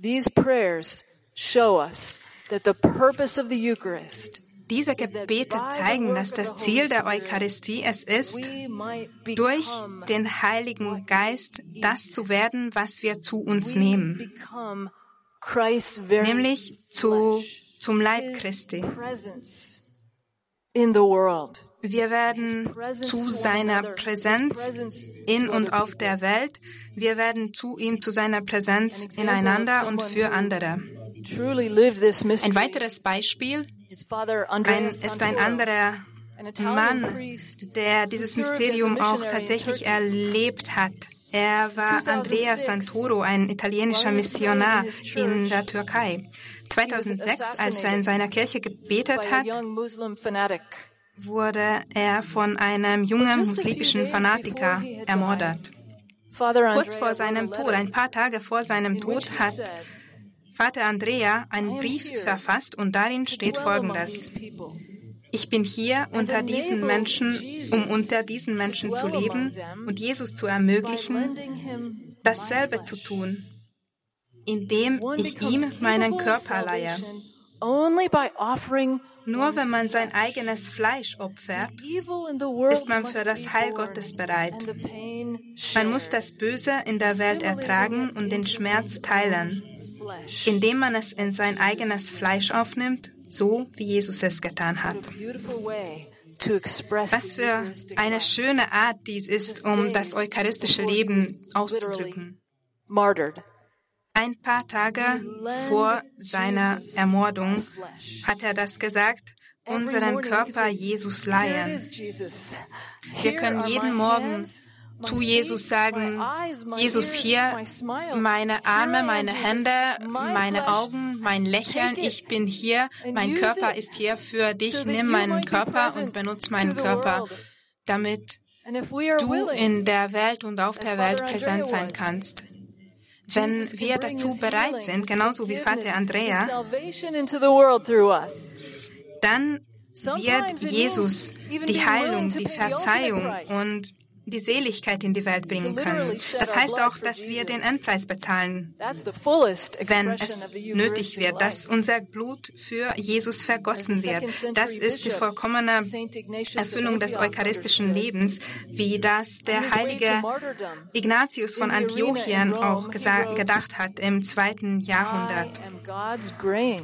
These prayers show us that the purpose of the Eucharist diese Gebete zeigen, dass das Ziel der Eucharistie es ist, durch den Heiligen Geist das zu werden, was wir zu uns nehmen, nämlich zu, zum Leib Christi. Wir werden zu seiner Präsenz in und auf der Welt, wir werden zu ihm, zu seiner Präsenz ineinander und für andere. Ein weiteres Beispiel. Ein, ist ein anderer Mann, der dieses Mysterium auch tatsächlich erlebt hat. Er war Andrea Santoro, ein italienischer Missionar in der Türkei. 2006, als er in seiner Kirche gebetet hat, wurde er von einem jungen muslimischen Fanatiker ermordet. Kurz vor seinem Tod, ein paar Tage vor seinem Tod, hat Vater Andrea einen Brief verfasst und darin steht Folgendes. Ich bin hier unter diesen Menschen, um unter diesen Menschen zu leben und Jesus zu ermöglichen, dasselbe zu tun, indem ich ihm meinen Körper leihe. Nur wenn man sein eigenes Fleisch opfert, ist man für das Heil Gottes bereit. Man muss das Böse in der Welt ertragen und den Schmerz teilen, indem man es in sein eigenes Fleisch aufnimmt, so wie Jesus es getan hat. Was für eine schöne Art dies ist, um das eucharistische Leben auszudrücken. Ein paar Tage vor seiner Ermordung hat er das gesagt unseren Körper Jesus leihen. Wir können jeden Morgen zu Jesus sagen, Jesus hier, meine Arme, meine Hände, meine Augen, mein Lächeln, ich bin hier, mein Körper ist hier für dich, nimm meinen Körper und benutze meinen Körper, damit du in der Welt und auf der Welt präsent sein kannst. Wenn wir dazu bereit sind, genauso wie Vater Andrea, dann wird Jesus die Heilung, die Verzeihung und die Seligkeit in die Welt bringen können. Das heißt auch, dass wir den Endpreis bezahlen, wenn es nötig wird, dass unser Blut für Jesus vergossen wird. Das ist die vollkommene Erfüllung des eucharistischen Lebens, wie das der heilige Ignatius von Antiochien auch gedacht hat im zweiten Jahrhundert.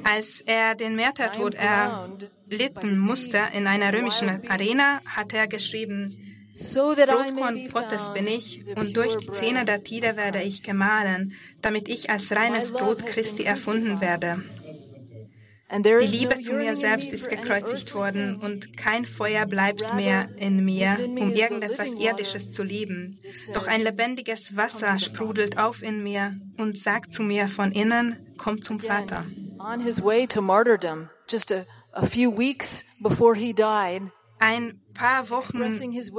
Als er den Märtyrtod erlitten musste in einer römischen Arena, hat er geschrieben, Brotkorn Gottes bin ich, und durch die Zähne der Tiere werde ich gemahlen, damit ich als reines Brot Christi erfunden werde. Die Liebe zu mir selbst ist gekreuzigt worden und kein Feuer bleibt mehr in mir, um irgendetwas Irdisches zu lieben. Doch ein lebendiges Wasser sprudelt auf in mir und sagt zu mir von innen, komm zum Vater. On his way to martyrdom, just a, a few weeks before he died, ein paar Wochen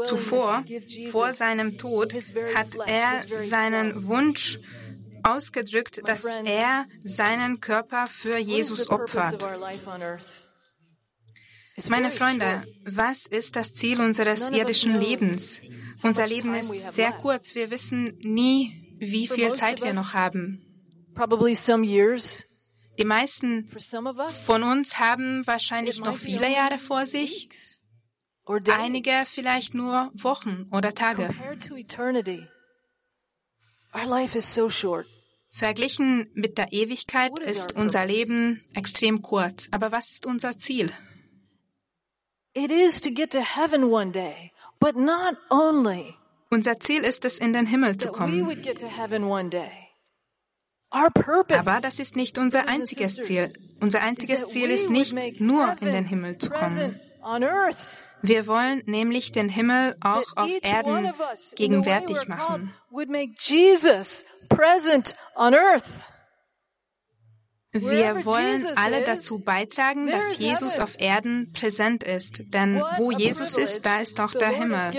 zuvor, vor seinem Tod, hat er seinen Wunsch ausgedrückt, dass er seinen Körper für Jesus opfert. Meine Freunde, was ist das Ziel unseres irdischen Lebens? Unser Leben ist sehr kurz. Wir wissen nie, wie viel Zeit wir noch haben. Die meisten von uns haben wahrscheinlich noch viele Jahre vor sich einige vielleicht nur Wochen oder Tage. Verglichen mit der Ewigkeit ist unser Leben extrem kurz. Aber was ist unser Ziel? Unser Ziel ist es, in den Himmel zu kommen. Aber das ist nicht unser einziges Ziel. Unser einziges Ziel ist nicht nur in den Himmel zu kommen. Wir wollen nämlich den Himmel auch auf Erden gegenwärtig machen. Wir wollen alle dazu beitragen, dass Jesus auf Erden präsent ist, denn wo Jesus ist, da ist auch der Himmel.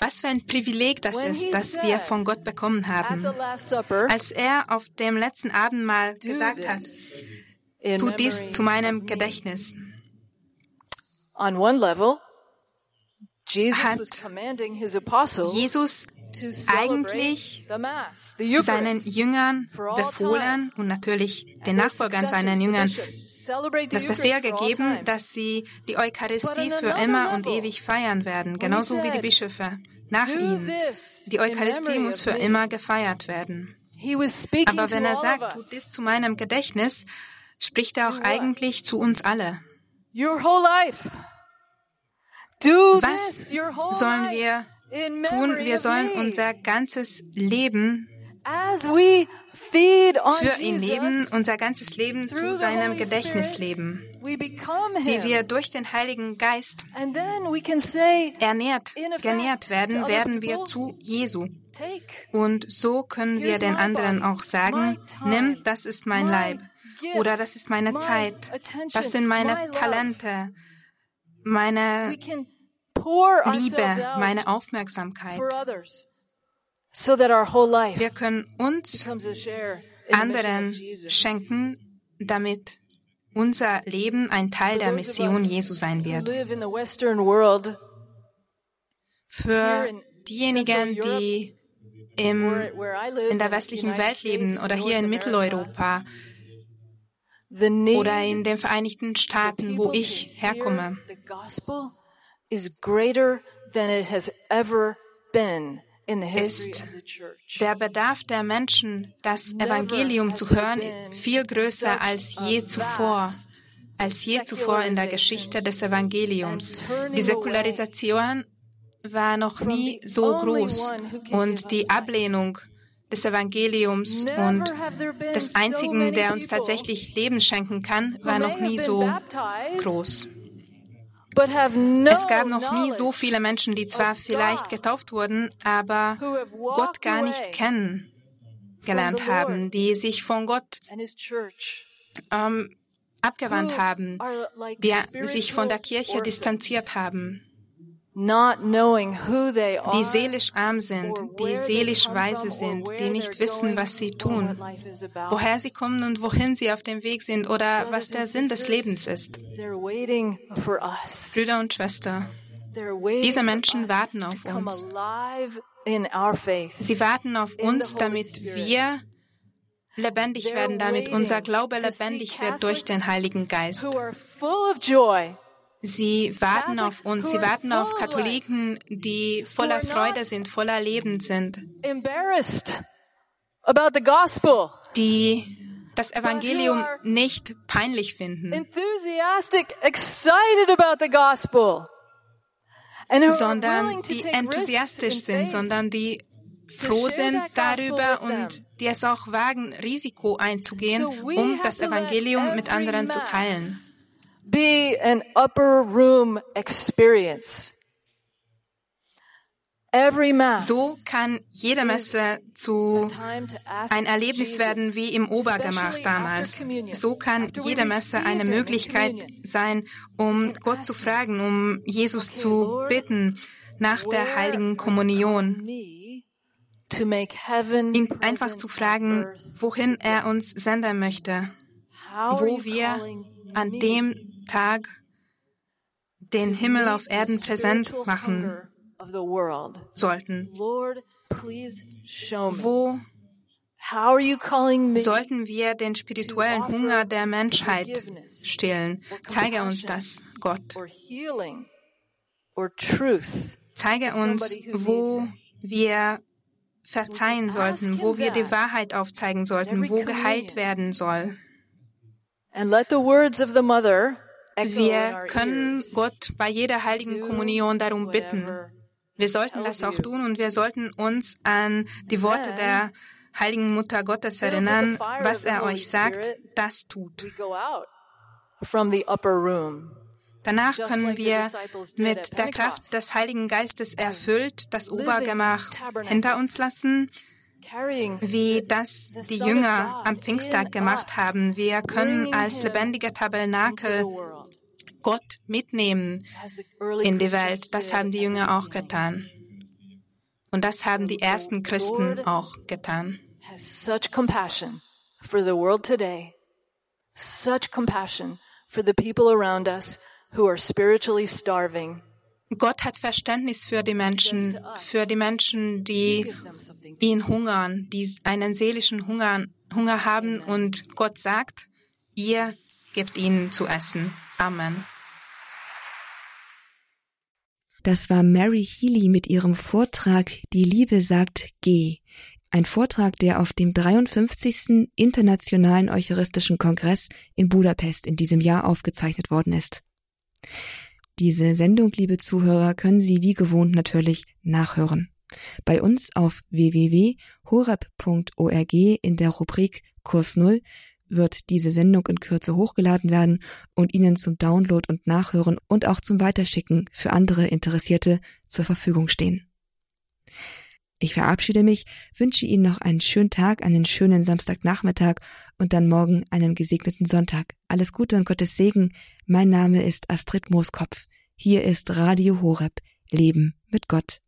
Was für ein Privileg das ist, das wir von Gott bekommen haben. Als er auf dem letzten Abendmahl gesagt hat, tu dies zu meinem Gedächtnis. On one level, Jesus hat Jesus eigentlich seinen Jüngern befohlen und natürlich den Nachfolgern seinen Jüngern das Befehl gegeben, dass sie die Eucharistie für immer und ewig feiern werden, genauso wie die Bischöfe nach ihnen. Die Eucharistie muss für immer gefeiert werden. Aber wenn er sagt, tut dies zu meinem Gedächtnis, spricht er auch eigentlich zu uns alle. Your whole life. Was sollen wir tun? Wir sollen unser ganzes Leben für ihn leben, unser ganzes Leben zu seinem Gedächtnis leben. Wie wir durch den Heiligen Geist ernährt, genährt werden, werden wir zu Jesu. Und so können wir den anderen auch sagen, nimm, das ist mein Leib. Oder das ist meine Zeit. Das sind meine Talente meine Liebe, meine Aufmerksamkeit. Wir können uns anderen schenken, damit unser Leben ein Teil der Mission Jesu sein wird. Für diejenigen, die im, in der westlichen Welt leben oder hier in Mitteleuropa, oder in den Vereinigten Staaten, wo ich herkomme. Ist der Bedarf der Menschen, das Evangelium zu hören, viel größer als je zuvor, als je zuvor in der Geschichte des Evangeliums. Die Säkularisation war noch nie so groß und die Ablehnung des Evangeliums. Und des Einzigen, der uns tatsächlich Leben schenken kann, war noch nie so groß. Es gab noch nie so viele Menschen, die zwar vielleicht getauft wurden, aber Gott gar nicht kennengelernt haben, die sich von Gott ähm, abgewandt haben, die sich von der Kirche distanziert haben die seelisch arm sind, die seelisch weise sind, die nicht wissen, was sie tun, woher sie kommen und wohin sie auf dem Weg sind oder was der Sinn des Lebens ist. Brüder und Schwestern, diese Menschen warten auf uns. Sie warten auf uns, damit wir lebendig werden, damit unser Glaube lebendig wird durch den Heiligen Geist. Sie warten auf uns, sie warten auf Katholiken, die voller Freude sind, voller Leben sind, die das Evangelium nicht peinlich finden, sondern die enthusiastisch sind, sondern die froh sind darüber und die es auch wagen, Risiko einzugehen, um das Evangelium mit anderen zu teilen be an upper room experience. So kann jede Messe zu ein Erlebnis werden wie im Obergemach damals. So kann jede Messe eine Möglichkeit sein, um Gott zu fragen, um Jesus zu bitten nach der heiligen Kommunion. Ihn einfach zu fragen, wohin er uns senden möchte, wo wir an dem Tag den Himmel auf Erden präsent machen sollten. Wo sollten wir den spirituellen Hunger der Menschheit stillen? Zeige uns das, Gott. Zeige uns, wo wir verzeihen sollten, wo wir die Wahrheit aufzeigen sollten, wo geheilt werden soll. And let the words of the mother wir können Gott bei jeder heiligen Kommunion darum bitten. Wir sollten das auch tun und wir sollten uns an die Worte der heiligen Mutter Gottes erinnern, was er euch sagt, das tut. Danach können wir mit der Kraft des Heiligen Geistes erfüllt das Obergemach hinter uns lassen, wie das die Jünger am Pfingsttag gemacht haben. Wir können als lebendiger Tabernakel Gott mitnehmen in die Welt. Das haben die Jünger auch getan. Und das haben die ersten Christen auch getan. Such compassion for the world today. Such compassion for the people around us who are spiritually starving. Gott hat Verständnis für die Menschen, für die Menschen, die ihn hungern, die einen seelischen Hunger, Hunger haben und Gott sagt, ihr gebt ihnen zu essen. Amen. Das war Mary Healy mit ihrem Vortrag Die Liebe sagt Geh. Ein Vortrag, der auf dem 53. Internationalen Eucharistischen Kongress in Budapest in diesem Jahr aufgezeichnet worden ist. Diese Sendung, liebe Zuhörer, können Sie wie gewohnt natürlich nachhören. Bei uns auf www.horeb.org in der Rubrik Kurs Null wird diese Sendung in Kürze hochgeladen werden und Ihnen zum Download und Nachhören und auch zum Weiterschicken für andere Interessierte zur Verfügung stehen. Ich verabschiede mich, wünsche Ihnen noch einen schönen Tag, einen schönen Samstagnachmittag und dann morgen einen gesegneten Sonntag. Alles Gute und Gottes Segen. Mein Name ist Astrid Mooskopf. Hier ist Radio Horeb. Leben mit Gott.